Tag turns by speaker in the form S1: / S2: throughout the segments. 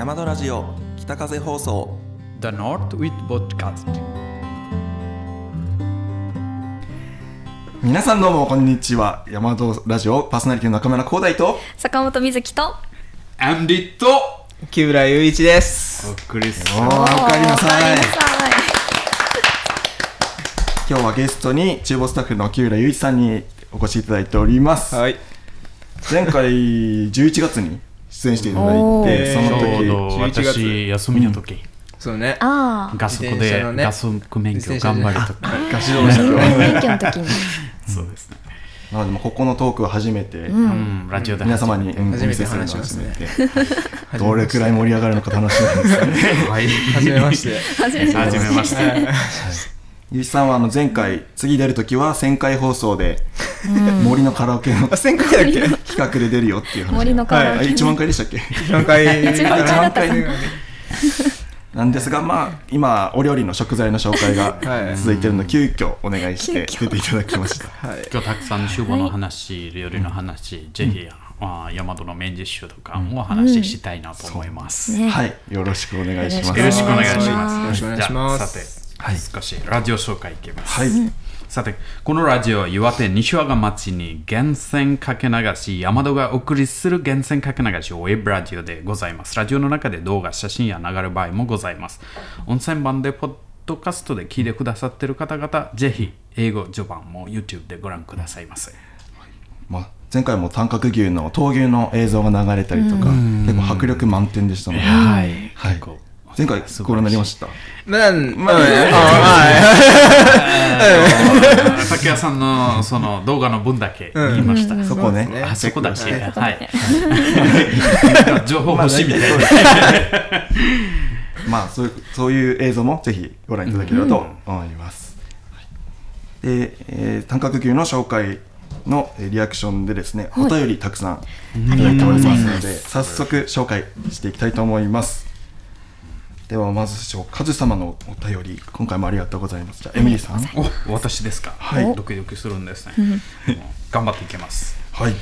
S1: 山田ラジオ北風放送。
S2: The North with Podcast.
S3: 皆さんどうもこんにちは。山田ラジオパーソナリティの中村光大と。
S4: 坂本瑞希と。
S2: アンディと。
S5: 木浦雄一です。
S2: お送りす。
S3: おかりなさい。今日はゲストに厨房スタッフの木浦雄一さんにお越しいただいております、
S5: はい。
S3: 前回11月に出演していただい
S4: お
S3: て
S4: ー。
S3: その
S2: ちょうど
S5: 11月。
S2: 私休みの時、
S5: そうね。
S4: あ
S2: ガスコで
S5: ね。
S2: ガス免許頑張りとか、
S5: ガチ動車の
S4: あ
S5: ね。
S4: 免許の時に。
S2: そうですね、
S3: なのでもうここのトークは初めて、
S2: うん、ラジオで
S3: 皆様にうん
S5: 初めて
S3: お見せするのは
S5: 話しますね
S3: 初めてどれくらい盛り上がるのか楽しみですよね。
S2: はい。
S5: はじめまして。
S4: 初めて
S2: はじめまして
S3: ゆうさんはあの前回次出る時は1000回放送で森のカラオケの
S5: あ、1000回だっけ？
S3: 企画で出るよっていう話。
S4: 森のカラオケ。
S3: あ1万回でしたっけ
S5: ？1万回。
S4: 一万回な
S3: なんですがまあ今お料理の食材の紹介が
S5: はい。
S3: 続いてるので急遽お願いして出ていただきました。
S5: はい。
S2: 今日たくさん厨房の話、料理の話、ぜひ、あ大和のメンジッシュとかもお話ししたいなと思います、
S4: ね。
S3: はい。よろしくお願いします。
S2: よろしくお願いします。
S5: よろしくお願いします。
S2: じゃあさて、少しラジオ紹介いきます、
S3: はい
S2: さて、このラジオは岩手西和賀町に源泉かけ流し、山戸がお送りする源泉かけ流しウェブラジオでございます。ラジオの中で動画、写真や流れる場合もございます。音声版でポッドキャストで聞いてくださっている方々、ぜひ英語序盤も YouTube でご覧くださいませ。
S3: まあ前回も短角牛の闘牛の映像が流れたりとか結構迫力満点でしたので
S2: はい。
S3: はい
S2: 結構
S3: 前回ご覧になりました？
S5: なん、まあ、
S2: あ竹谷さんのその動画の分だけ言いました。
S3: そこね。
S2: あそこだ
S3: して
S2: はい。情報欲しいみたいな。
S3: まあそういうそういう映像もぜひご覧いただければと思います。はい。で、えー、短角牛の紹介のえーリアクションでですね、お便りたくさんいただいておりますので、早速紹介していきたいと思います。ではまずしょうカズ様のお便り今回もありがとうございます。じゃあエミリーさん、
S2: お、私ですか？
S3: はい
S2: ドキドキするんですね。頑張っていきます。
S3: はい、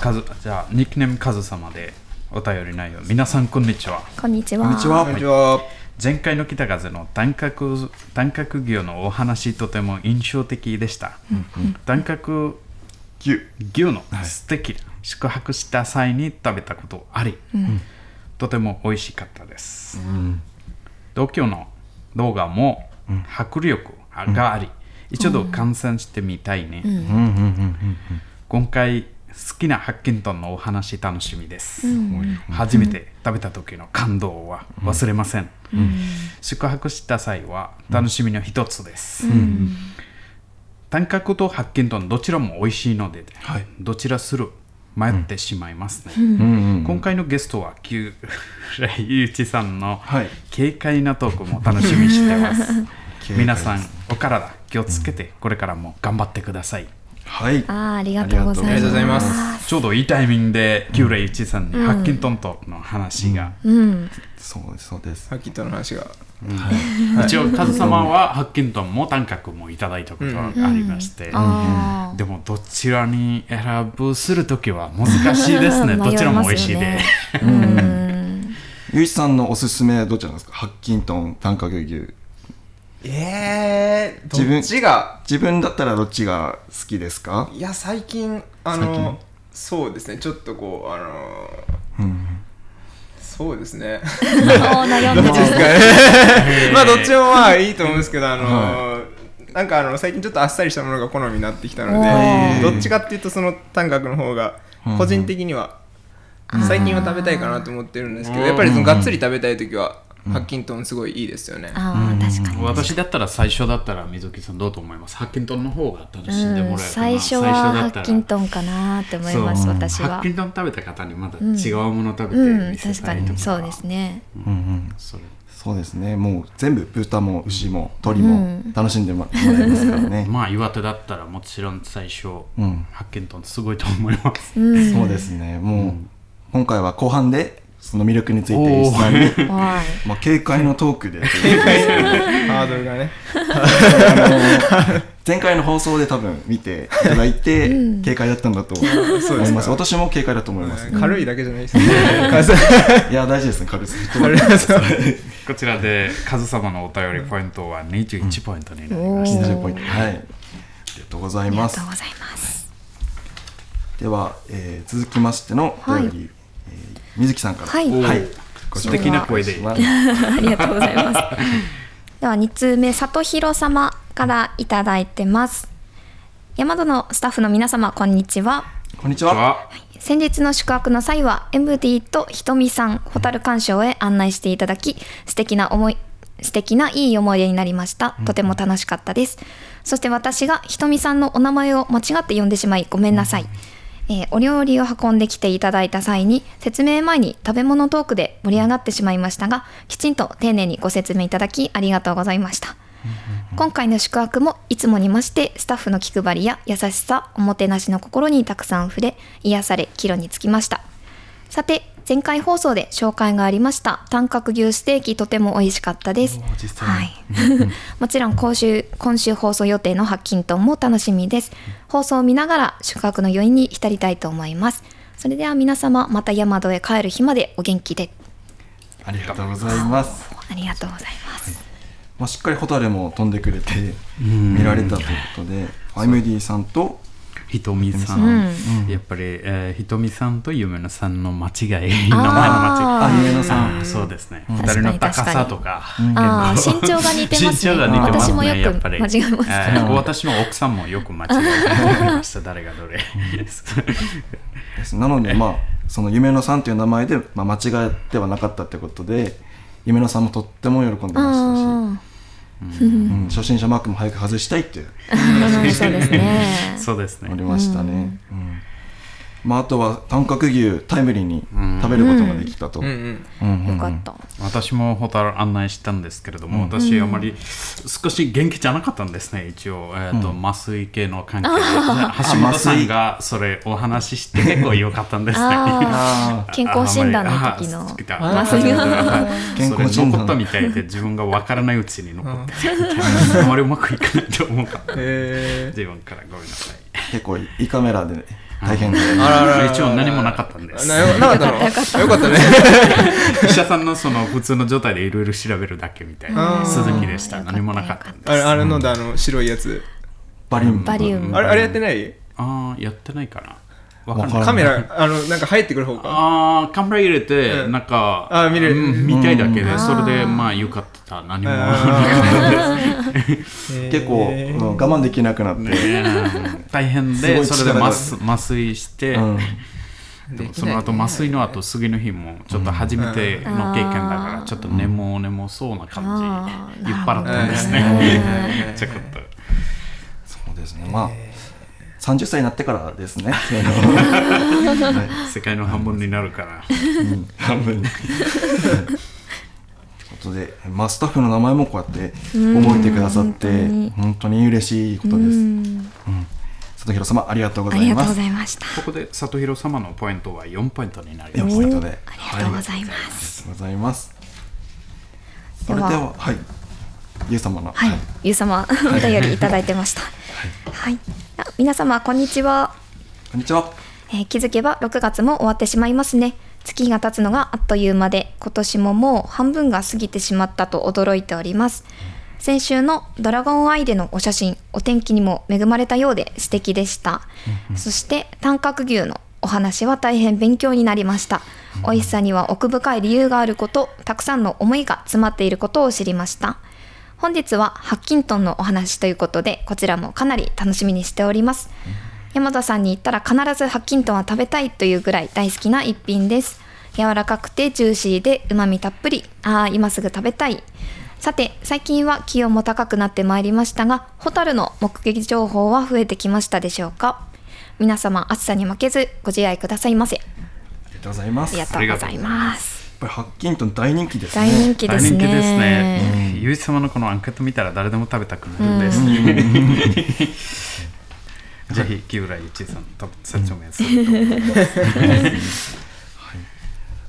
S2: カズ、じゃあニックネームカズ様でお便り内容。皆さんこんにちは。
S4: こんにちは
S3: こんにちは。
S5: こんにちは。
S2: 前回の北風の短角短角牛のお話とても印象的でした。短角
S3: 牛、
S2: 牛の素敵な宿泊した際に食べたことあり、とても美味しかったです。同居の動画も迫力があり、一度観戦してみたいね。今回好きなハッキントンのお話楽しみです。初めて食べた時の感動は忘れません。宿泊した際は楽しみの一つです。短角とハッキントンどちらも美味しいので、
S3: はい。
S2: どちらする迷ってしまいますね。
S3: うんうん
S2: 今回のゲストは木浦祐一さんの
S3: はい
S2: 軽快なトークも楽しみにしてます。
S3: 快
S2: 皆さんお体気をつけてこれからも頑張ってください。
S3: はい、
S4: あーありがとうございます
S5: ありがとうございます
S2: ちょうどいいタイミングで木浦祐一さんにハッキントンとの話が、
S4: うん
S3: そうですそうです。
S5: さっきとの話が。
S2: 一応カズ様はハッキントンも短角もいただいたことがありまして、
S4: あ
S2: でもどちらに選ぶするときは難しいですね。どちらも美味しいで。
S4: ーうん。
S3: ゆういちさんのおすすめはどちらなんですか？ハッキントン、短角牛。
S5: えー、
S3: 自分
S5: どっちが？
S3: 自分だったらどっちが好きですか？
S5: いや、最近、あの、そうですね、ちょっとこう、あの、
S3: うん。
S5: そうですね。
S4: でる
S5: まあどっちもまあいいと思うんですけどあのーなんかあの最近ちょっとあっさりしたものが好みになってきたの
S4: お
S5: で
S4: ー
S5: どっちかっていうとその短角の方が個人的には最近は食べたいかなと思ってるんですけどやっぱりそのがっつり食べたい時はハッキントンすごいいいですよね。
S4: ああ確かに。
S2: 私だったら最初だったら水木さんどうと思いますハッキントンの方が楽しんでもらえるかな、
S4: うん最初はハ
S2: だったら。
S4: ッキントンかなって思います私は。
S2: ハッキントン食べた方にまた違うもの食べて
S4: うん確か。にそうですね。
S3: うん。うん。
S2: それ
S3: そうですね。もう全部豚も牛も鶏も楽しんでもらえますからね。
S2: まあ岩手だったらもちろん最初、
S3: うん。
S2: ハッキントンすごいと思います、
S4: うん。
S3: そうですね。もう今回は後半でその魅力について石さんに、
S4: はい。
S3: まあ、軽快のトークで。
S5: ハードルがね。
S3: 前回の放送で多分見ていただいて、軽快だったんだと思います。私も軽快だと思います、
S5: 軽いだけじゃないですね。
S3: い。や大事ですね。軽さ
S2: こちらでカズ様のお便りポイントは21ポイントになりました、
S3: 20ポイント。はい。ありがとうござい
S4: あり
S3: ます
S4: がとうございます。
S3: では、えー続きましてのお便り、えー水木さんから。
S4: はい。
S3: ご紹介
S2: 素敵な声で。
S3: します
S4: ありがとうございます。では2通目、里弘様からいただいてます。山戸のスタッフの皆様、こんにちは。
S3: こんにちは。
S2: は。
S4: 先日の宿泊の際は MD とひとみさんホタル鑑賞へ案内していただき素敵な思い素敵ないい思い出になりました。とても楽しかったです、そして私がひとみさんのお名前を間違って呼んでしまいごめんなさい、えーお料理を運んできていただいた際に説明前に食べ物トークで盛り上がってしまいましたがきちんと丁寧にご説明いただきありがとうございました。今回の宿泊もいつもに増してスタッフの気配りや優しさおもてなしの心にたくさん触れ癒され帰路につきました。さて前回放送で紹介がありました。短角牛ステーキとても美味しかったです。はい。もちろん今週今週放送予定のハッキントンも楽しみです。放送を見ながら宿泊の余韻に浸りたいと思います。それでは皆様また山戸へ帰る日までお元気で。
S3: ありがとうございます、
S4: ありがとうございます。
S3: まあ、しっかりホタルも飛んでくれて見られたということで IMD さんと
S2: ひとみさん、
S4: うん。
S2: やっぱり、えーひとみさんとゆめのさんの間違い。名前の間
S4: あ
S2: 違い。
S3: あゆめのさん。
S2: そうですね、
S4: ん。
S2: 二人の高さとか。
S4: あ身長が似てますね。
S2: 身長が似てますね
S4: 私もよく
S2: やっぱり。
S4: 間違えます。
S2: えー私の奥さんもよく間違えてました誰がどれ。
S3: です。なのでまあその夢野さんという名前で、まあ、間違ってはなかったってことで夢野さんもとっても喜んでましたし、
S4: あ
S3: うん、初心者マークも早く外したいって
S4: ーそうですね。
S2: そうですね。
S3: ありましたね、うんまあ、あとは短角牛タイムリーに食べることができたと、
S5: うん。うん
S3: うん。
S4: よかった。
S2: 私もホタル案内したんですけれども、私あまり少し元気じゃなかったんですね一応、えーと麻酔系の関係で。橋本さんがそれお話しして結構良かったんですね。
S4: 健康診断の時の。
S2: 麻
S4: 酔が
S3: 健康
S2: それ
S3: 診断
S2: 残ったみたいで自分が分からないうちに残って あまりうまくいかないと思うから。
S5: へ
S2: 自分からごめんなさい。
S3: 結構胃カメラで、ね、大変で、
S2: 一応何もなかったんです。
S5: なかったの？よかった。ね。
S2: 医者さんのその普通の状態でいろいろ調べるだけみたいな鈴木でした。何もなかったんです。
S5: あれあれのであの白いやつ。
S3: バリウム。
S4: バリウム。
S5: あれあれやってない？
S2: ああやってないかな
S5: カメラあのなんか入ってくる方か。
S2: ああカメラ入れて、
S5: うん
S2: なんか
S5: あー見れる。
S2: うん見たいだけで、
S4: ん。
S2: それでまあよかった何も。
S3: 結構、我慢できなくなって、
S2: ね大変でそれで麻麻酔して、
S3: うん。
S2: でもその後麻酔の後次の日もちょっと初めての経験だからちょっと眠眠そうな感じ酔っ払ったんですね。
S5: うん
S2: ちょっと。
S3: そうですね。まあ30歳になってからですね。そうい。
S2: 世界の半分になるから。
S3: うん。半分に。ということで、まあ、スタッフの名前もこうやって覚えてくださって
S4: うん。
S3: 本当に嬉しいことです。
S4: うん。
S3: 里弘様ありがとうございます。
S4: ありがとうございました。
S2: ここで里弘様のポイントは4ポイントになり
S3: 4
S2: ます。
S4: ありがとうございま
S3: は
S4: す、
S3: ありがとうございます。それでは、はい。ゆう様の。
S4: はい、ゆう様お便りいただいてました。はい、あ皆様こんにちは。
S3: こんにちは。
S4: えー気づけば6月も終わってしまいますね。月が経つのがあっという間で今年ももう半分が過ぎてしまったと驚いております。先週のドラゴンアイでのお写真お天気にも恵まれたようで素敵でした。そして短角牛のお話は大変勉強になりました。美味しさには奥深い理由があることたくさんの思いが詰まっていることを知りました本日はハッキントンのお話ということでこちらもかなり楽しみにしております。山田さんに言ったら必ずハッキントンは食べたいというぐらい大好きな一品です。柔らかくてジューシーでうまみたっぷり。ああ今すぐ食べたい。さて最近は気温も高くなってまいりましたがホタルの目撃情報は増えてきましたでしょうか？皆様暑さに負けずご自愛くださいませ。あ
S3: ありがとうございます。
S4: りがとうございます
S3: ぱりハッキントン大人気です
S4: 大
S3: ね。
S4: 人気ですね。
S2: 大人気ですね。ゆう様のこのアンケート見たら誰でも食べたくなるんです。ね。ぜひ木浦ゆうちさんと説明すると思います。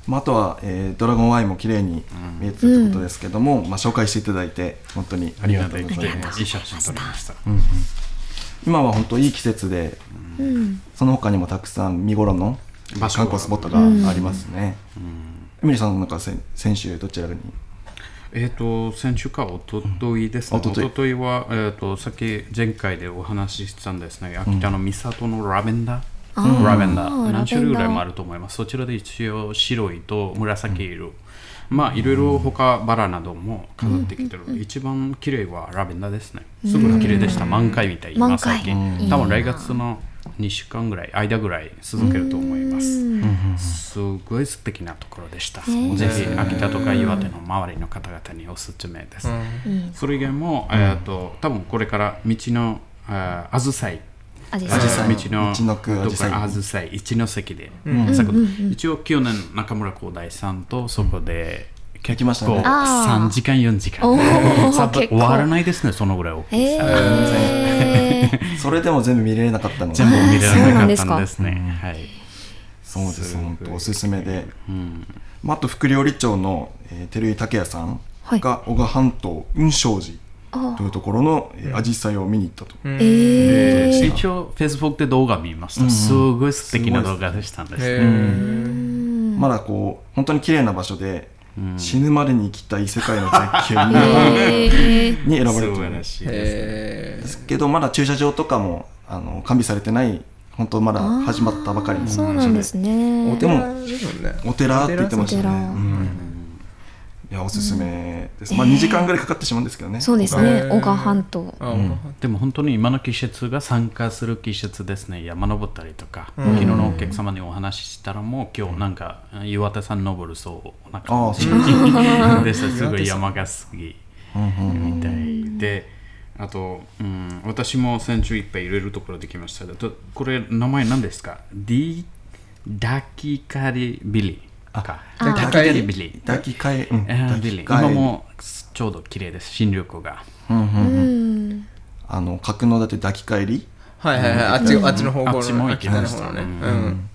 S3: まあ、あとは、えードラゴンアイも綺麗に見えてたということですけども、まあ、紹介していただいて本当にありがとうございます。
S2: いい写真撮りました。
S3: 今は本当いい季節で
S4: うん。
S3: その他にもたくさん見頃の観光スポットがありますね、エミリーさんなんか先先週どちらに？
S2: えっ、と先週か一昨日ですね。
S3: うん一昨日
S2: 一昨日はえっ、とさっき前回でお話ししたんですね。秋田の三郷のラベンダー？ラベンダー何種類ぐらいもあると思います？そちらで一応白いと紫色。まあいろいろ他バラなども飾ってきてる、一番綺麗はラベンダーですね。すごい綺麗でした。満開みたい今最近。多分来月の2週間ぐらい間ぐらい続けると思います。すごい素敵なところでした。ぜひ秋田とか岩手の周りの方々におすすめです。それ以外も、えっと多分これから道のああずさい道のどこかあずさい一ノ関で、昨一応去年中村光大さんとそこで結
S3: きましたね。
S2: 構3時間4時間。終わ らないですねそのぐらい大きい
S4: えー、
S3: それでも全部見れなかったので
S2: 全部見れ
S4: そうな
S2: かった
S4: ですか
S2: んですね、はい。
S3: そうです本当おすすめで、
S2: うん。
S3: まあ、あと副料理長の、えー、照井武也さん
S4: はい。
S3: が小賀半島雲昌寺
S4: あ
S3: というところのえーアジサイを見に行ったと、
S5: うん。
S4: えー、
S2: 一応 Facebook で動画見ました、すごい素敵な動画でしたんです
S5: へ
S2: ね、
S5: ー
S3: まだこう本当に綺麗な場所で、死ぬまでに行きたい世界の絶景に,、
S4: えー、
S3: に選ばれ
S2: 素
S3: てる。んで
S2: 晴らしいです
S3: けどまだ駐車場とかもあの完備されてない本当まだ始まったばかりの
S4: そうなんですね。
S5: お
S3: でも
S5: 寺ですもんね。
S3: お寺って言ってましたねいやおすすめです、まあ2時間ぐらいかかってしまうんですけどね。
S4: そうですね。小川半島
S5: あ
S2: でも本当に今の季節が参加する季節ですね。山登ったりとか、昨日のお客様にお話ししたらもう今日なんか岩手山登るそうな感じ。でしたすごい山が好き。みたいで。あと、うん、私も先週いっぱい入れるところできました。とこれ名前何ですか？ディダキカリビリか。
S5: あ
S2: ダキカリビリ
S3: 抱き替え、う
S2: 今もちょうど綺麗です。新緑が。
S3: うんうん
S4: うん。
S3: あの格納だって抱き帰り？
S5: はいはいはい。あっちあっちの方向
S2: あっちも
S5: の
S2: 行きました。
S5: ね。
S2: う
S5: うん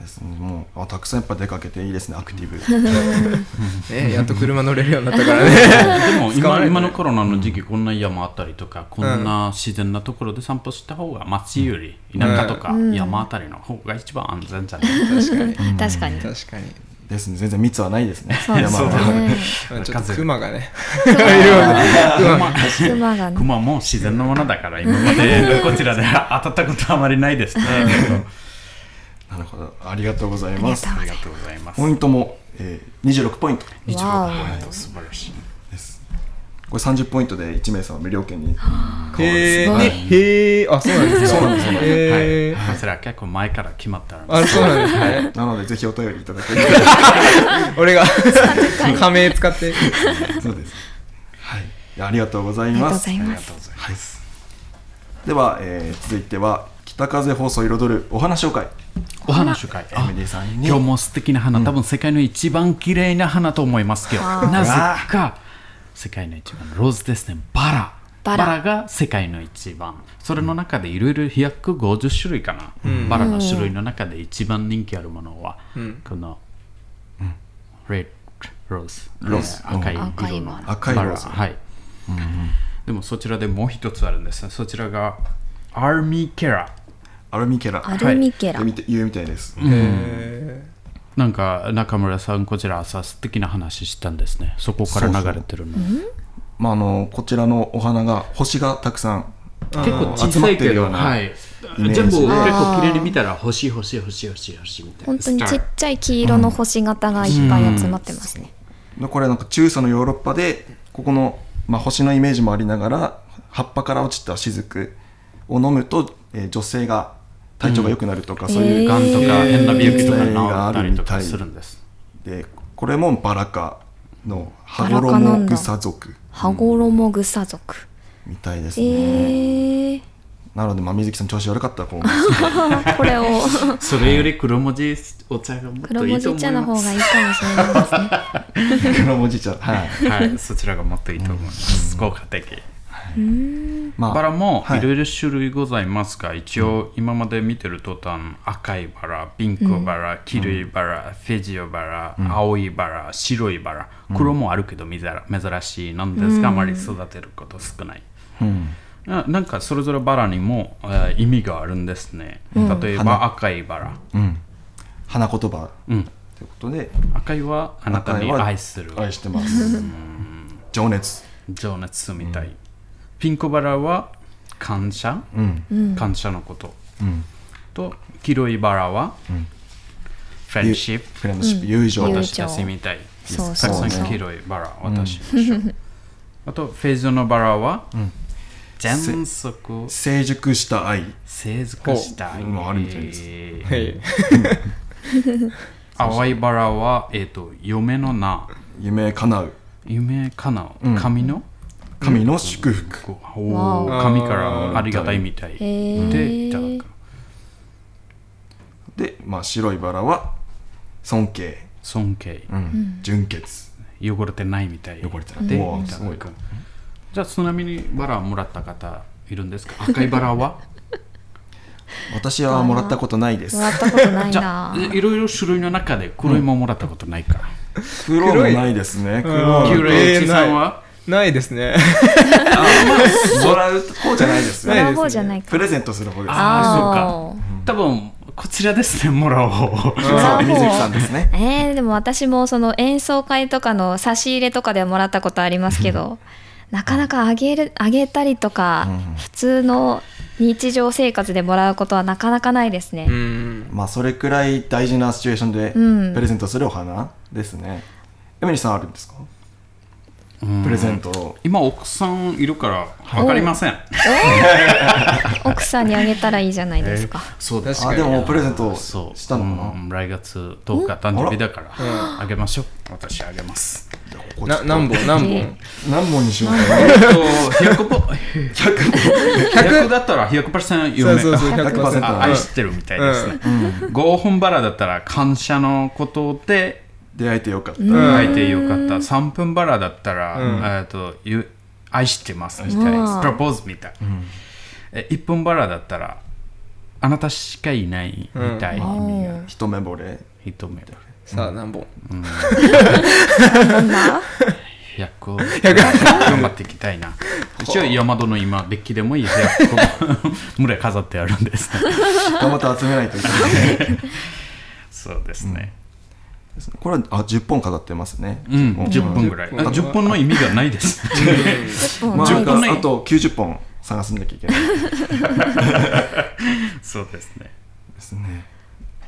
S3: です。ねもうあたくさんやっぱ出かけていいですねアクティブ。
S5: ねやっと車乗れるようになったからね。
S2: でも今今のコロナの時期こんな山あったりとか、こんな自然なところで散歩した方が街より田舎とか山あたりの方が一番安全じゃない？ですか。
S5: 確かに
S4: 確かに。
S5: 確かに。
S3: ですね全然密はないですね
S4: そうです
S3: 山は
S4: ね
S5: まあちょっとクマがね。
S4: 熊。がね
S2: 熊も自然のものだから今までこちらで当たったことはあまりないですね。
S3: なるほど。ありがとうござい
S4: あり
S3: ます。
S4: がとうござい
S2: ありがとうございます。
S3: ポイントも、えー、26ポイント。
S2: 一応
S4: わお。
S2: はい。素晴らしい。
S3: です。これ30ポイントで1名様無料券に
S5: へえ
S4: すごい。
S5: へえあそうなんですか
S3: そうなんですよ
S5: へえ
S2: はい、こちら結構前から決まった
S5: あそうなんですね。
S3: なのでぜひお便りいただけれ
S5: 俺が仮名使って。
S3: ばそうです。はい。ありがとうござい
S4: ありがとう
S3: ます
S4: ございま
S2: ありがとう
S4: す
S2: ございます。
S3: では、えー続いては北風放送彩るお花紹介。
S2: お花。紹介。
S3: エミリーさんに。
S2: 今日も素敵な花、多分世界の一番綺麗な花と思いますけど、なぜか世界の一番ローズですね、バラ。
S4: バラ。
S2: バラが世界の一番。それの中でいろいろ150種類かな、バラの種類の中で一番人気あるものは、この、レッドローズ。
S3: ローズ
S2: 赤い
S4: 赤い
S2: 色の。
S4: バラ。
S3: 赤い。ローズ
S2: はい。でもそちらでもう一つあるんです。そちらが、アーミーケラ。
S3: アルミケラ。
S4: アルミケラ、
S3: で見て言うみたいです、
S5: へ
S2: なんか中村さんこちら朝素敵な話したんですね。そこから流れてるの。
S3: まああのこちらのお花が星がたくさん
S2: 結構小
S3: 集ま
S2: さいけど、
S3: ってるような
S2: はい、
S3: イメージ。
S2: 全部結
S3: あ
S2: 構綺麗に見たら星星星星星みたいな。
S4: 本当にちっちゃい黄色の星型がいっぱい集まってますね、
S3: でこれなんか中祖のヨーロッパでここの、まあ、星のイメージもありながら葉っぱから落ちた雫を飲むと、えー女性が体調が良くなるとか、そういう
S2: がんとか変な病気とか
S3: があるみたい
S2: するんです。
S3: でこれもバラ科のハ
S4: バラ
S3: ゴロモ
S4: 科なんだ
S3: グサ属。
S4: 羽衣草族
S3: みたいです
S4: え
S3: ね、
S4: ー、
S3: なので、まあ、水木さん調子悪かったらこう
S4: これを。
S2: それより黒文字お茶がもっ
S4: 黒
S2: といいと思い
S4: 文字茶の方
S2: ます
S4: がいいかもしれないですね。
S3: 黒文字茶はい。
S2: はいそちらがもっといいと思います。効果的
S3: まあ
S2: バラも
S3: はい。
S2: いろいろ種類ございますが、一応今まで見てるとたん赤いバラ、ピンクバラ、黄色いバラ、フェジオバラ、青いバラ、白いバラ、黒もあるけど珍珍しいなんですが、あまり育てること少ない。ななんかそれぞれバラにも、えー意味があるんですね。例えば赤いバラ。
S3: うん。花言葉。
S2: うん。
S3: ということで。
S2: 赤いはあなたに愛する。
S3: 愛してます。情熱。
S2: 情熱みたい。ピンクバラは感謝、感謝のこと。
S3: うん。
S2: と黄色いバラは、フレンドシップ
S3: フレンドシップ友情。
S4: 友
S2: 私たちみたい
S4: そうそう
S2: たくさん黄色いバラ私でしょあとフェーズのバラは、全速
S3: 成熟した愛。
S2: 成熟したい、
S3: ほううんあるみたいです。
S5: はい。
S2: 淡いバラは、えっと嫁の名。
S3: 夢叶う。
S2: 夢かなう、神の
S3: 神の祝福。
S2: お。ー。神からありがたいみたい。
S4: ー。
S2: でいただく
S3: で、まあ、白いバラは尊敬、
S2: 尊敬。
S3: うん。純潔。
S2: 汚れてないみたい。
S3: 汚れてない。
S2: で
S3: い
S2: いただくじゃあちなみにバラもらった方いるんですか？赤いバラは？
S3: 私はもらったことないです。
S4: もらったことない
S2: じゃ
S4: な
S2: あいろいろ種類の中で黒いももらったことないから、
S3: 黒もない。ですね黒
S2: い。
S5: え
S2: んは
S5: ないですね。
S3: もらう方じゃないですね。
S4: もらう方じゃないか。
S3: プレゼントする方です。
S2: ああそう
S4: あ
S2: か多分こちらですねもらおう。
S3: 水木さんですね。
S4: えー、でも私もその演奏会とかの差し入れとかではもらったことありますけどなかなかあげるあげたりとか、普通の日常生活でもらうことはなかなかないですね、
S5: うん。
S3: まあそれくらい大事なシチュエーションで
S4: うん。
S3: プレゼントするお花ですね。エミリーさんあるんですか？プレゼントを。
S2: 今奥さんいるから分かりません。
S4: 奥さんにあげたらいいじゃないですか、
S2: そうです。
S3: あでもプレゼントしたのかな？
S2: う。ん来月10日誕生日だからあげましょう。私あげます。
S5: な何本？何本？
S3: 何本にしようかな。
S2: えっと100ポ100だったら100%
S5: そう
S2: 嫁
S5: そうそう
S3: 100%
S5: 100%
S2: あ愛してるみたいですね、5本バラだったら感謝のことで
S3: 出会えてよかった。
S2: 書いてよかった、3分バラだったら、えっとゆ愛してますみたい
S4: うん。
S2: プロポーズみたい、え1分バラだったらあなたしかいないみたい、意味が
S3: 一目惚れ。
S2: 一目
S5: さあ何本？
S4: どん。な
S2: 100個。頑張っていきたいな。一応山戸の今デッキでもいい100個 群れ飾ってあるんです。
S3: 頑張って集めないといけない。
S2: そうですね、
S3: これはあ10本飾ってますね。
S2: うん、10本。ぐらい。あ10本の意味がないです。
S3: まあ
S2: 10本の
S3: あと90本探さなきゃいけない。
S2: そうですね。
S3: ですね。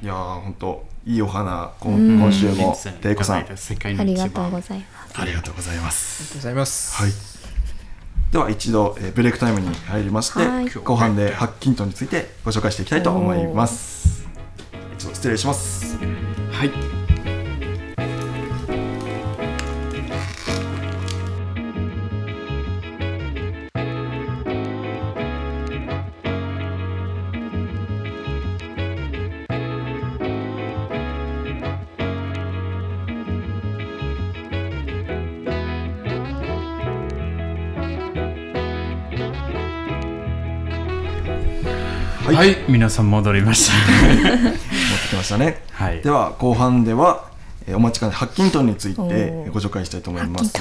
S3: いやー本当いいお花こん今週もテイコさん。
S2: 世界の
S4: ありがとうございます。
S3: ありがとうございます。
S5: ありがとうございます。
S3: はい。では一度、えーブレイクタイムに入りまして、
S4: はい。
S3: 後半でハッキントンについてご紹介していきたいと思います。一度失礼します。
S2: はい。はい、皆さん戻りました。
S3: 持ってきましたね。
S2: はい。
S3: では後半では、えーお待ちかねハッキントンについてご紹介したいと思います。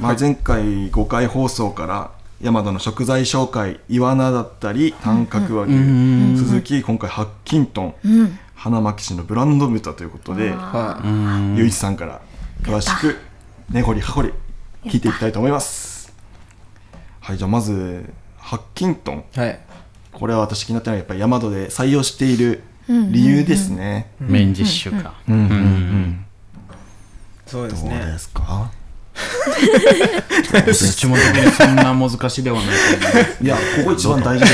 S3: まあ、前回5回放送から山田の食材紹介イワナだったり短角和牛、鈴木今回ハッキントン、
S4: うん。
S3: 花巻市のブランド豚ということで
S5: は
S3: ゆういちさんから詳しく根掘り葉掘り聞いていきたいと思います。はいじゃあまずハッキントン。
S5: いはい
S3: これは私気になったのはやっぱり山戸で採用している理由ですね、
S2: メイン実習か。
S3: うんうんうん。どう
S5: そうですね。
S3: ですか？
S2: 質問的にそんな難しいではないと思います。
S3: いやここ一番大事で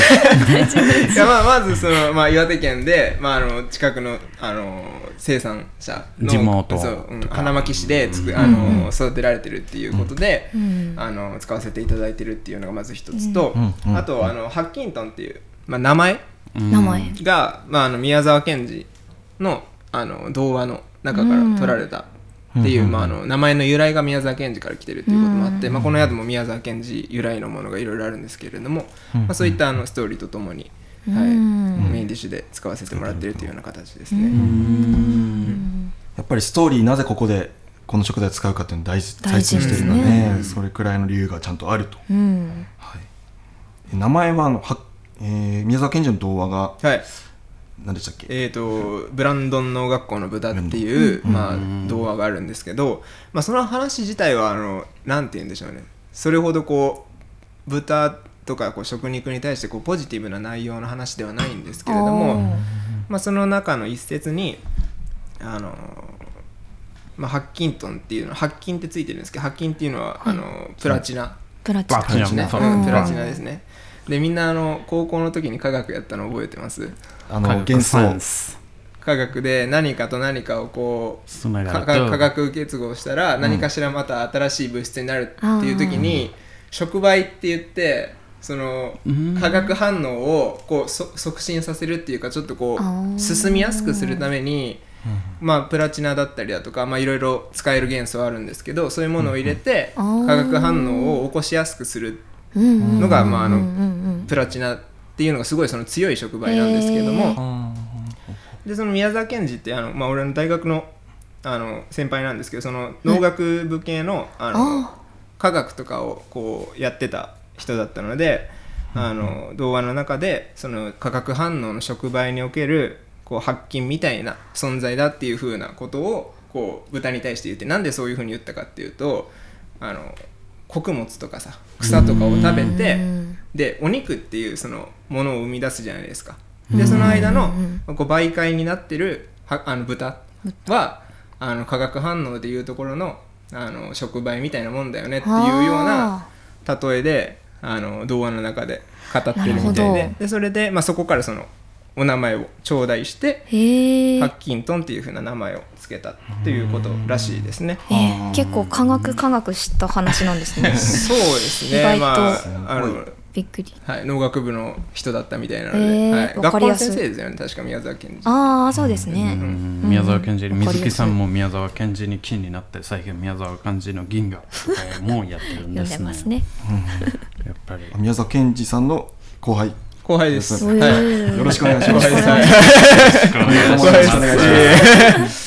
S3: す。
S5: いやまあまずその、まあ、岩手県で、まあ、あの近くのあの生産者の
S2: 地元。
S5: そう、うん、花巻市でつくあの、育てられてるっていうことで、
S4: ん。
S5: あの使わせていただいてるっていうのがまず一つと、あとあのハッキントンっていう、まあ、名前？
S4: 名前。
S5: が、まあ、あの宮沢賢治のあの童話の中から取られたっていう、まあ、あの名前の由来が宮沢賢治から来てるっていうこともあって、まあ、この宿も宮沢賢治由来のものがいろいろあるんですけれども、まあ、そういったあのストーリーとともに、はい、メインディッシュで使わせてもらってるというような形ですね。
S3: やっぱりストーリーなぜここでこの食材を使うかっていうのを大事大
S4: 大事
S3: 事にしてるので
S4: ね
S3: それくらいの理由がちゃんとあると、
S4: うん。
S3: はい、名前はあのは、えー宮沢賢治の童話が
S5: はい。
S3: 何でしたっけ？
S5: えー、とブランドン農学校の豚っていう、まあ、童話があるんですけど、まあ、その話自体はあのなんて言うんでしょうね。それほどこう豚とかこう食肉に対してこうポジティブな内容の話ではないんですけれども、まあ、その中の一節にあの、まあ、ハッキントンっていうのハッキンってついてるんですけどハッキンっていうのは、あのプラチナ。
S4: プラチナ。
S2: プラチナ。
S5: ね。プラチナですね。でみんなあの高校の時に科学やったの覚えてます？
S3: あの元素
S5: 科学で何かと何かをこう化学結合したら何かしらまた新しい物質になるっていう時に触媒って言ってその化学反応をこうそ促進させるっていうかちょっとこう進みやすくするためにまあプラチナだったりだとかまあいろいろ使える元素はあるんですけどそういうものを入れて化学反応を起こしやすくするのがまああのプラチナっていうのがすごいその強い触媒なんですけども、でその宮沢賢治ってあの、まあ、俺の大学のあの先輩なんですけどその農学部系の,、あの科学とかをこうやってた人だったので、あの童話の中でその化学反応の触媒におけるこう発菌みたいな存在だっていうふうなことをこう豚に対して言ってなんでそういうふうに言ったかっていうとあの穀物とかさ草とかを食べてでお肉っていうそのものを生み出すじゃないですか。でその間のこう媒介になってるはあの豚はあの化学反応でいうところのあの触媒みたいなもんだよねっていうような例えであの童話の中で語ってるみたいで。
S4: ど。
S5: でそれで、まあ、そこからそのお名前を頂戴してハッキントンっていうふうな名前を付けたっていうことらしいですね。
S4: えー結構科学科学した話なんですね。
S5: そうです
S4: 意外と。
S5: ねまああの
S4: びっくり。
S5: はい、農学部の人だったみたいなので、
S4: へー
S5: はい、学校の
S4: わかりやすい。
S5: 先生ですよね確か宮沢賢治。
S4: ああそうですね。
S2: うん。宮沢賢治、水木さんも宮沢賢治に気になって最近宮沢賢治の銀河とかもやってるんですね。
S4: でますね。
S2: やっぱり。
S3: 宮沢賢治さんの後輩。
S5: 後輩です。はい、
S4: うん
S3: よろしくお願いします。
S5: 後輩です。はい
S2: 後輩です。
S5: 後輩です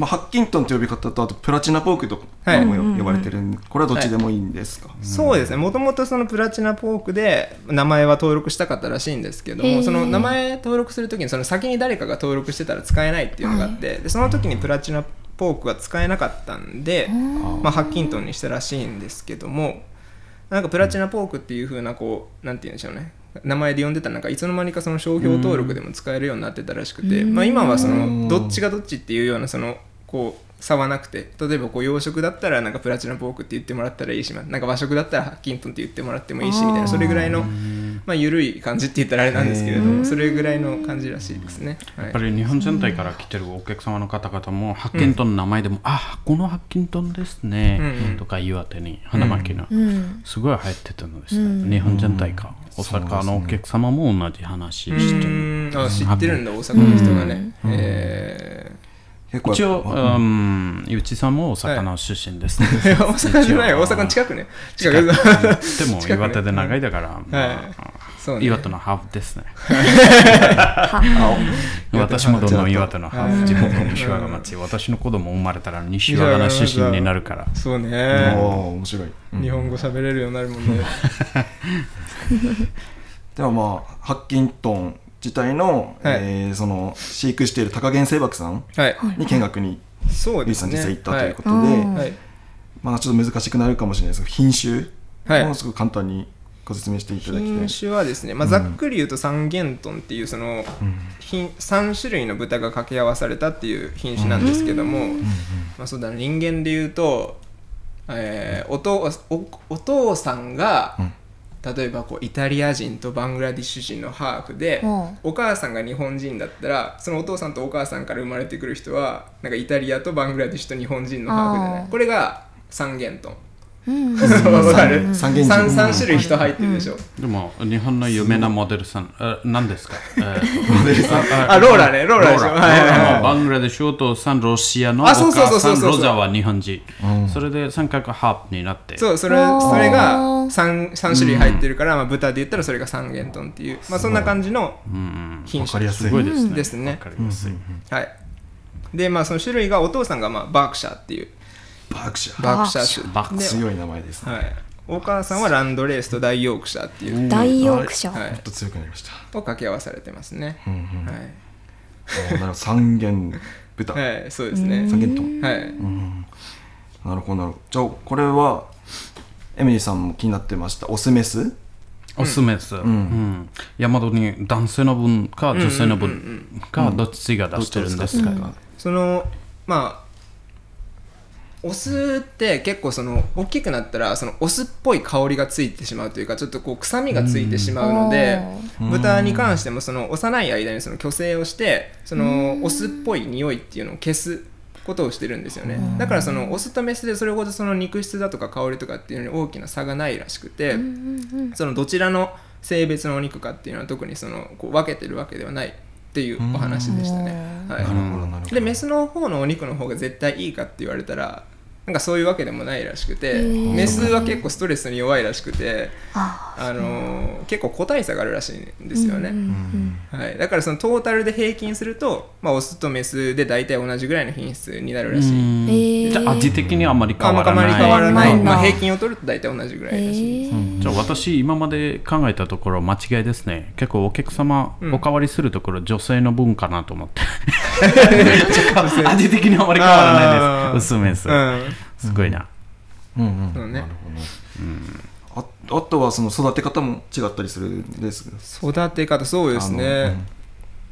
S3: まあ、ハッキントンという呼び方とあとプラチナポークとか
S5: はい。
S3: も呼ばれてるんで、これはどっちでもいいんですか、
S5: そうですね。もともとそのプラチナポークで名前は登録したかったらしいんですけどもその名前登録するときにその先に誰かが登録してたら使えないっていうのがあって、でその時にプラチナポークは使えなかったんで、まあ、ハッキントンにしたらしいんですけどもなんかプラチナポークっていう風なこうなんて言うんでしょうね。名前で呼んでたらなんかいつの間にかその商標登録でも使えるようになってたらしくて、まあ、今はそのどっちがどっちっていうようなそのこう差はなくて。例えばこう洋食だったらなんかプラチナポークって言ってもらったらいいしなんか和食だったらハッキントンって言ってもらってもいいしみたいな。それぐらいのまあ緩い感じって言ったらあれなんですけれどもそれぐらいの感じらしいですね。はい。
S2: やっぱり日本全体から来てるお客様の方々も、ハッキントンの名前でも、あこのハッキントンですね、
S5: うんうん。
S2: とか岩手に花巻の、
S4: うん。
S2: すごい入ってたのですね、日本全体か大阪のお客様も同じ話して
S5: う
S2: る、
S5: ーん。あ知ってるんだ大阪の人がね。え
S3: 結構
S2: 一応、
S3: あ
S2: うん、ゆちさんも大阪の出身ですね、
S5: ー大阪じゃない大阪の近くね。近く。
S2: でも
S5: 近くね。
S2: 岩手で長いだから、岩手のハーフですね。
S4: は
S2: 私もどんどん岩手のハーフ。
S5: はい。
S2: 地元の西和賀町。私の子供生まれたら西和賀の出身になるから。
S5: そうね。
S3: 面白い、うん。
S5: 日本語喋れるようになるもんね。
S3: ではまあハッキントン自体の、
S5: はい。
S3: えーその飼育している高原製獏さん
S5: はい。
S3: に見学に
S5: そうですね。
S3: ゆいさん実際行ったということで、
S4: はい。
S3: まあちょっと難しくなるかもしれないですけど品種
S5: はい。
S3: をすごく簡単にご説明していただきたい、
S5: 品種はですね、まあ、ざっくり言うと三元豚っていうその品3種類の豚が掛け合わされたっていう品種なんですけども、まあ、そうだな人間で言うと、えーお父おお父さんが、例えばこうイタリア人とバングラディッシュ人のハーフで、
S4: うん。
S5: お母さんが日本人だったらそのお父さんとお母さんから生まれてくる人はなんかイタリアとバングラディッシュと日本人のハーフじゃない。これが三元豚わかる
S3: 三
S5: 種類人入ってるでしょ、
S2: でも日本の有名なモデルさん、え何ですか、えー
S3: モデルさん。
S5: あローラねローラでしょ。
S2: ローラ。バングラ。デシュお父さんロシアのお
S5: あそうそう
S2: 母さ
S5: そうそう。んそう
S2: ロジャは日本人、それで三角ハープになって。
S5: そうそれそれが三三種類入ってるから、まあ、豚で言ったらそれが三元豚っていう、まあ、そんな感じの品種。
S3: わかりやすい。
S2: すごいですね。
S5: ですね
S2: わかりやすい。
S5: はい。でまあその種類がお父さんがまあバークシャーっていう
S3: バークシャー
S5: バークシャー種
S2: バーク
S5: で
S3: 強い名前ですね。
S5: はい、お母さんはランドレースと大ヨークシャーっていう、
S4: 大ヨークシャー、
S5: はい。
S3: もっと強くなりました。
S5: を掛け合わされてますね、
S3: うんうん。
S5: はい。
S3: おなるほど三元豚。
S5: はい、そうですね。
S3: 三元豚。
S5: はい。
S3: なるほどなるほど。じゃあこれはエミリーさんも気になってました。オスメス？
S2: おすすめです、うん。山戸に男性の分か女性の分かどっちが出してるんですか、
S5: その、まあ、お酢って結構その大きくなったらそのお酢っぽい香りがついてしまうというかちょっとこう臭みがついてしまうので豚に関してもその幼い間にその虚勢をしてそのお酢っぽい匂いっていうのを消すことをしてるんですよね。だからそのオスとメスでそれほどその肉質だとか香りとかっていうのに大きな差がないらしくてそのどちらの性別のお肉かっていうのは特にそのこう分けてるわけではないっていうお話でしたね。はい。
S3: なるほどなるほど。
S5: でメスの方のお肉の方が絶対いいかって言われたらなんかそういうわけでもないらしくてメスは結構ストレスに弱いらしくて
S4: あ
S5: あのー結構個体差があるらしいんですよね、はい、だからそのトータルで平均すると、まあ、オスとメスで大体同じぐらいの品質になるらしい、
S4: えー。
S2: じゃあ味的にあんまり
S5: あんま
S2: 変わらない。
S5: あまり変わらない、まあ、平均を取ると大体同じぐらいらしいです、
S2: じゃあ私今まで考えたところ間違いですね。結構お客様おかわりするところ女性の分かなと思って。味的にあまり変わらないです。薄めです、
S5: うん
S2: すごいな、
S3: うんうん。
S5: そうね。
S3: ああとはその育て方も違ったりするんです？
S5: 育て方そうですね。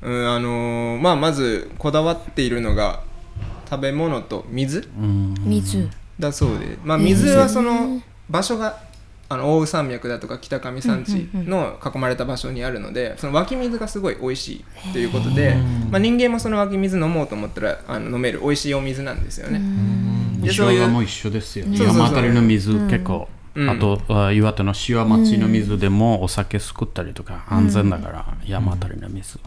S5: うん。あのーまあまずこだわっているのが食べ物と水？
S2: うん。
S4: 水。
S5: だそうで、まあ、水はその場所があの奥羽山脈だとか北上山地の囲まれた場所にあるのでその湧き水がすごい美味しいということで、まあ、人間もその湧き水飲もうと思ったらあの飲める美味しいお水なんですよね。ういう。
S2: 塩がもう一緒ですよ。山あたりの水結構、
S5: うん。
S2: あとあ岩手の塩町の水でもお酒作ったりとか安全だから、山あたりの水、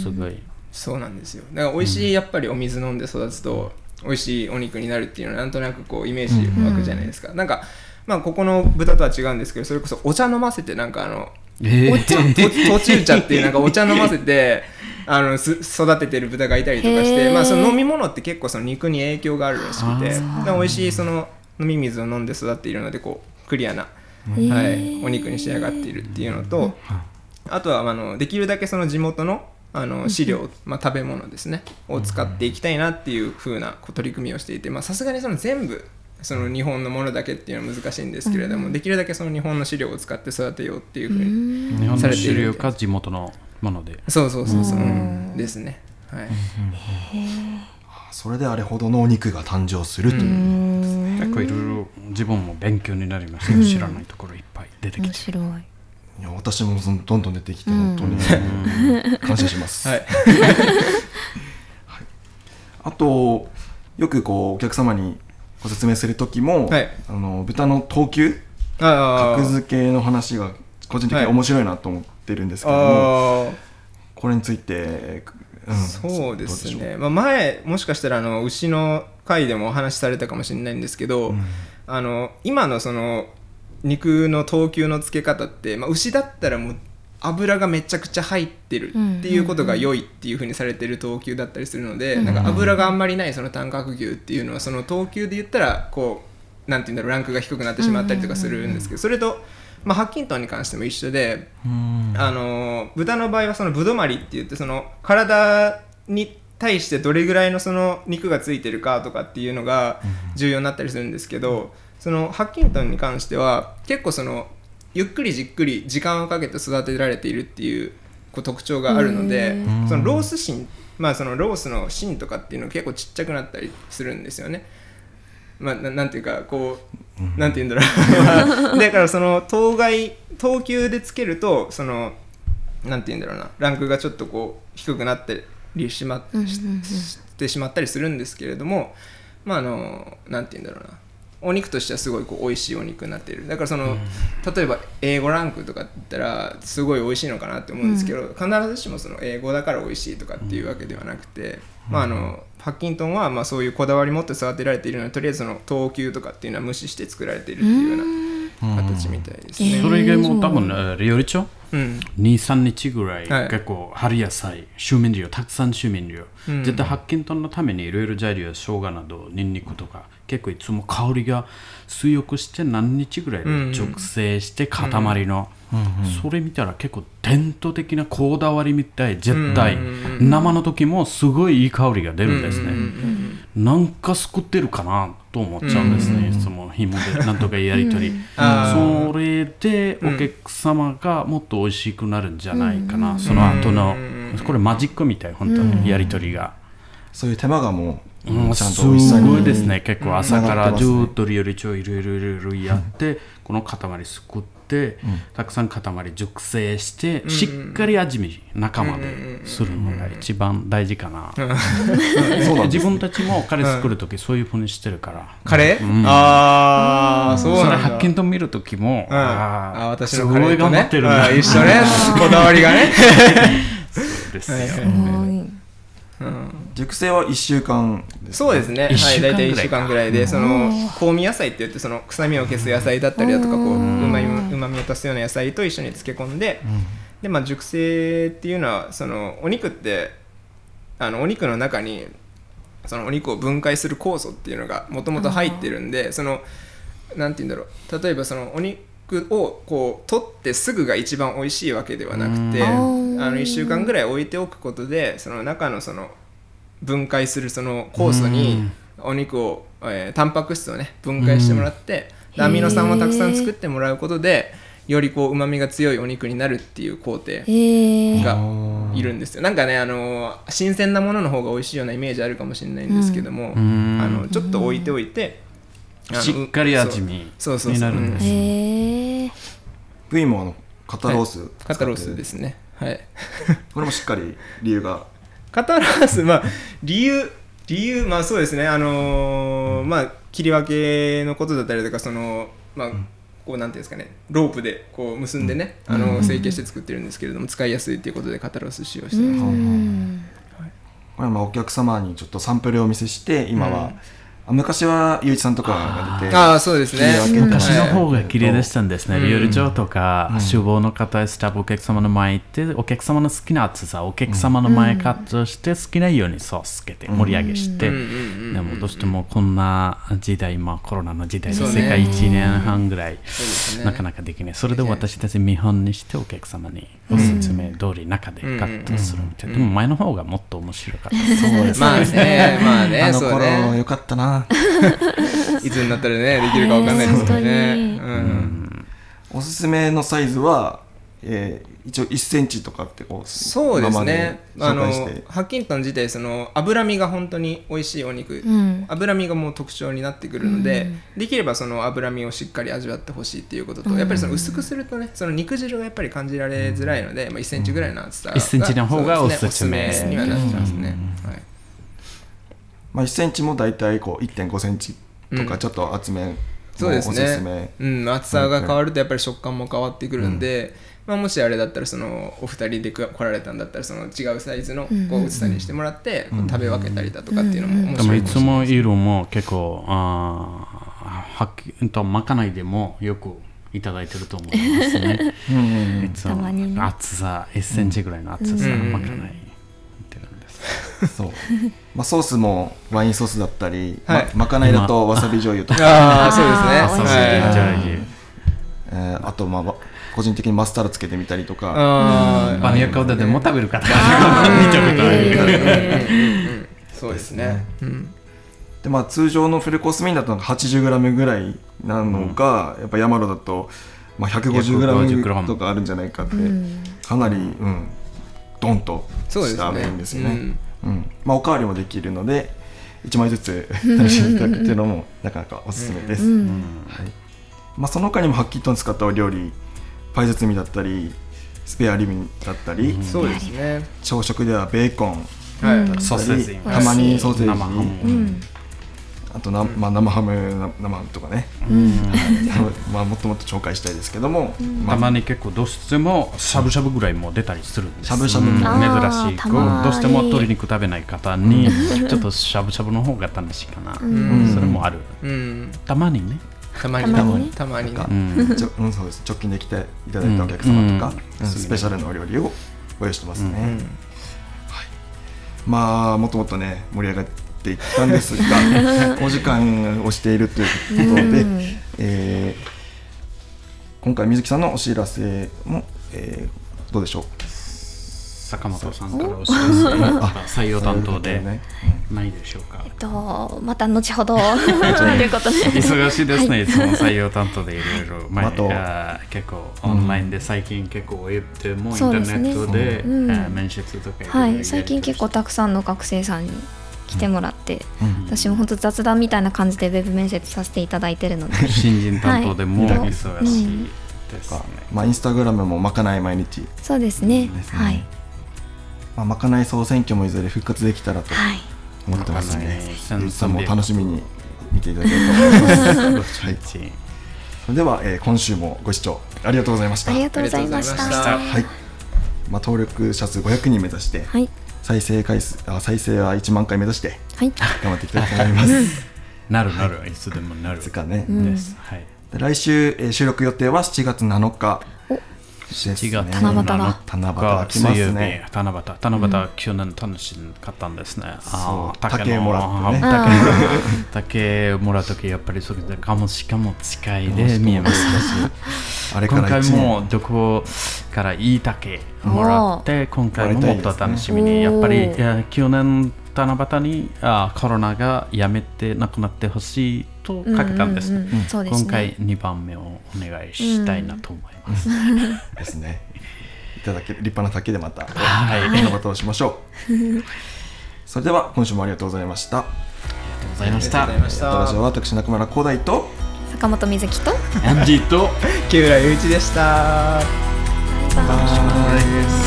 S2: すごい。
S5: そうなんですよ。だから美味しいやっぱりお水飲んで育つと美味しいお肉になるっていうのはなんとなくこうイメージ湧くじゃないですか、なんかまあここの豚とは違うんですけどそれこそお茶飲ませてなんかあの
S2: えー、
S5: と途中茶っていうなんかお茶飲ませて あのす育ててる豚がいたりとかして、まあ、その飲み物って結構その肉に影響があるらしくてで美味しいその飲み水を飲んで育っているのでこうクリアな、はい、お肉に仕上がっているっていうのとあとはあのできるだけその地元のあの飼料、まあ、食べ物ですねを使っていきたいなっていう風なこう取り組みをしていてまあさすがにその全部その日本のものだけっていうのは難しいんですけれども、できるだけその日本の飼料を使って育てようっていう風に
S2: 日本の
S5: されている。
S2: 飼料か地元のもので。
S5: そうそうそうそう、うんですね。はい、
S3: それであれほどのお肉が誕生するという
S2: 結構いろいろ自分も勉強になりました、知らないところいっぱい出てきて。
S4: 面白い。
S3: いや私もそのどんどん出てきて本当に。感謝します、
S5: はい、
S3: あとよくこうお客様にご説明する時も、
S5: はい。
S3: あの豚の等級
S5: あ
S3: 格付けの話が個人的に面白いなと思ってるんですけども、
S5: あ
S3: これについて、うん
S5: そうですね、まあ、前もしかしたらあの牛の回でもお話しされたかもしれないんですけど、あの今のその肉の等級の付け方って、まあ、牛だったらもう油がめちゃくちゃ入ってるっていうことが良いっていうふうにされてる等級だったりするので、なんか油があんまりないその単角牛っていうのはその等級で言ったらこうなんて言うんだろうランクが低くなってしまったりとかするんですけどそれと、まあ、ハッキントンに関しても一緒で、あの豚の場合はそのブドマリって言ってその体に対してどれぐらいのその肉がついてるかとかっていうのが重要になったりするんですけど、そのハッキントンに関しては結構そのゆっくりじっくり時間をかけて育てられているっていうこう特徴があるのでそのロース芯まあそのロースの芯とかっていうのが結構ちっちゃくなったりするんですよね。まあ、ななんていうかこう、なんていうんだろう。だからその当該等級でつけるとそのなんていうんだろうな。ランクがちょっとこう低くなったりしまししてしまったりするんですけれどもまああのなんていうんだろうなお肉としてはすごいこう美味しいお肉になっている。だからその、例えば英語ランクとかって言ったらすごい美味しいのかなって思うんですけど、必ずしもその英語だから美味しいとかっていうわけではなくて、まああのハッキントンはまあそういうこだわり持って育てられているのでとりあえずその等級とかっていうのは無視して作られているっていうような形みたいですね。
S2: それ以外も多分ね料理長
S5: うん。
S2: 23日ぐらい、
S5: はい。
S2: 結構春野菜周麺料たくさん周麺料、
S5: うん。
S2: 絶対発見とのためにいろいろ材料生姜などニンニクとか結構いつも香りが水浴して何日ぐらいで
S5: うん
S2: 熟成して塊の、それ見たら結構伝統的なこだわりみたい絶対、
S5: うん
S2: 生の時もすごいいい香りが出るんですね、
S5: うんうん
S2: なんか作ってるかなと思っちゃうんですね、いつも紐で。なんとかやり取り、それでお客様がもっと美味しくなるんじゃないかな、その後の、これマジックみたい本当にやり取りが、
S3: そういう手間がもう、
S2: うん
S3: ちゃん
S2: す
S3: と美味しさに
S2: ごいですね。結構朝からず
S3: うん
S2: っと料理長いろいろいろいろやって、この塊作って、たくさん塊熟成して、しっかり味見仲間でするのが一番大事かな、自分たちもカレー作る時そういうふうにしてるから、
S5: カレー、ああそう
S2: それ
S5: なんだ。
S2: 発見と見る時も、
S5: うん、
S2: あー
S5: あ私
S2: すごい
S5: のカレーとね。
S2: 頑張ってるな
S5: あー一緒ね。こだわりがね、
S2: ですよ、
S5: はいはい
S4: はい
S5: うん、
S3: 熟成は1週間
S5: そうですね、はい、大体1
S2: ぐらいか。
S5: 週間ぐらいでその香味野菜って言ってその臭みを消す野菜だったりだとかこううまみを足すような野菜と一緒に漬け込んで、でまあ、熟成っていうのはそのお肉ってあのお肉の中にそのお肉を分解する酵素っていうのがもともと入ってるんでそのなんて言うんだろう。例えばそのお肉をこう取ってすぐが一番美味しいわけではなくてあの1週間ぐらい置いておくことでその中のその分解するその酵素にお肉を、えータンパク質をね分解してもらってでアミノ酸をたくさん作ってもらうことでよりこう旨味が強いお肉になるっていう工程
S4: えー、
S5: がいるんですよ。なんかねあの新鮮なものの方が美味しいようなイメージあるかもしれないんですけども、
S2: ん。
S5: あのちょっと置いておいて
S2: しっかり味見
S5: そうそうそう。
S2: になるんです
S4: えー、
S3: 部位もあの肩ロース、
S5: 肩ロースですね。はい。
S3: これもしっかり理由が。
S5: 肩ロースまあ理由理由まあそうですね。あのーまあ切り分けのことだったりとかそのまあこうなんていうんですかね。ロープでこう結んでね、あの成形して作ってるんですけれども使いやすいということで肩ロース使用してます、
S4: うん。
S3: これはまあお客様にちょっとサンプルをお見せして今は、あ昔はゆういちさんとかが出て
S5: ああそうですね。
S2: 昔の方が綺麗でしたんですね、
S5: うん。
S2: 料理長とか、厨房の方スタッフお客様の前行ってお客様の好きな厚さお客様の前カットして好きなようにソースつけて盛り上げして、
S5: うん。うんうんうん
S2: でもどうしてもこんな時代今コロナの時代で世界1年半ぐらい、なかなかできない。それで私たち見本にしてお客様におすすめ通り中でカットするみたいな、でも前の方がもっと面白かった。です
S3: そうです
S5: まあねまあね
S3: あの頃よかったな、
S5: いつになったらねできるかわかんないですけどね、
S4: ね
S5: うん。
S3: おすすめのサイズは、えー一応1センチとかってこう
S5: そうですね。あのハッキントン自体その脂身が本当に美味しいお肉、
S4: うん。
S5: 脂身がもう特徴になってくるので、できればその脂身をしっかり味わってほしいっていうことと、やっぱりその薄くするとねその肉汁がやっぱり感じられづらいので、まあ、1センチぐらいの厚さが
S2: 1センチの方がおすすめ。
S5: おすすめにはなってますね、はい
S3: まあ、1センチも大体こう1.5センチと
S5: うん。
S3: かちょっと厚めも
S5: そうです
S3: おすすめ。
S5: ね、うん、厚さが変わるとやっぱり食感も変わってくるんで、まあ、もしあれだったらそのお二人で来られたんだったらその違うサイズのこう薄さにしてもらって食べ分けたりだとかっていうのも面
S2: でもいつ
S5: 白い。かもい
S2: も色も結構あーはっきりとまかないでもよくいただいてると思いますね。いつ
S4: たまにね。
S2: も厚さ1センチぐらいの厚さ
S5: うん。
S2: まかない。
S3: そう、まあ、ソースもワインソースだったり、
S5: はい。
S3: ままかないだとわさび醤油とか、
S5: ああそうですね。
S4: 美味しい。
S5: はい。
S2: じゃあいい
S3: えーあとまあわ個人的にマスタードつけてみたりとか。
S2: バニラカウダでも食べる方。見たことある。
S5: そうですね。うん。
S3: で、まあ、通常のフルコースメインだと 80g ぐらいなのが、やっぱヤマロだと、まあ、150g
S2: 150
S3: とかあるんじゃないかって、
S4: ん。
S3: かなり、うん、ドンと
S5: そうですね。
S3: したメインですよね。
S5: うん。
S3: うんまあ、おかわりもできるので1枚ずつ楽しんでいただくっていうのもなかなかおすすめです、
S4: うん
S3: はい。まあ、その他にもハッキートン使ったお料理パイ包みだったりスペアリブだったり、
S5: そうですね。
S3: 朝食ではベーコン
S5: はい。
S4: うん
S2: ソーセージ
S3: たまにソーセージ
S2: 生ハム。
S4: うん
S3: あとな、まあ、生ハムな生ハムとかね、まあ、もっともっと紹介したいですけども、まあ、
S2: たまに結構どうしてもしゃぶしゃぶぐらいも出たりするんです。
S3: しゃぶしゃぶ
S2: うん。
S4: あー
S2: 珍しい。
S4: たまに
S2: どうしても鶏肉食べない方にちょっとしゃぶしゃぶの方が楽しいかな、それもある。
S5: うん。
S2: たまにね。
S5: たまに
S4: たまにね。
S5: たまにね。
S2: うん。
S3: ちょうん、そうです。直近で来ていただいたお客様とか、
S2: うん。
S3: うんスペシャルなお料理をご用意してますね、
S5: うん。
S3: まあもっともっとね盛り上がっていったんですが お時間をしているということで、えー今回水木さんのお知らせも、えーどうでしょう？
S2: 坂本さんからお知らせ採用担当で
S3: ね。
S2: ないでしょうか？
S4: えっとまた後ほどということで。
S2: 忙しいですね、い、つも採用担当でいろいろ、まあ結構オンラインで最近結構ウェブでもインターネットで
S4: うん。
S2: 面接とかいろいろ
S4: はい。最近結構たくさんの学生さんに来てもらって、
S3: うん。
S4: 私も本当雑談みたいな感じでウェブ面接させていただいてるので。
S2: 新人担当でも
S4: はい。
S2: 忙しいですね。
S3: まあ、インスタグラムもまかない毎日、
S4: そうですね。
S3: ですね。
S4: はい。
S3: まあ、まかない総選挙もいずれ復活できたらと
S4: はい。
S3: 思ってますね。
S2: まかない
S3: さんも楽しみに見ていただければと思います、はい、それでは、えー今週もご視聴ありがとうございました。
S4: ありがとうございまし
S5: た。
S3: はい。まあ、登録者数500人目指して、
S4: はい
S3: 再生回数あ再生は1万回目指して
S4: はい
S3: 頑張っていきたいと思います。
S2: なるなる、いつでもなる。
S3: ですかね、
S2: です。はい。
S3: で来週、えー収録予定は7月7日。
S2: 7月
S4: 七夕だ
S3: 七夕が来ますね。
S2: 七夕。七夕、去年楽しかったんですね。
S3: 竹もらってね。
S2: 竹 竹もらうとき、やっぱりそれで、かもしかも近いで見えます。
S3: あれか
S2: 今回もどこからいい竹もらって今回ももっと楽しみに、やっぱりいや去年七夕にあコロナがやめてなくなってほしいとかけたんです今回2番目をお願いしたいなと思います、
S3: ですね。いただける立派な竹でまた
S2: はい。
S3: 七夕をしましょう。それでは今週もありがとうございました。
S2: ありがとうございました。
S5: ありがとうございました
S3: ラジオは私中村光大と
S4: 坂本瑞希と
S2: アンジーと
S5: 木浦雄一でした。
S4: バイ。バイ
S3: バイ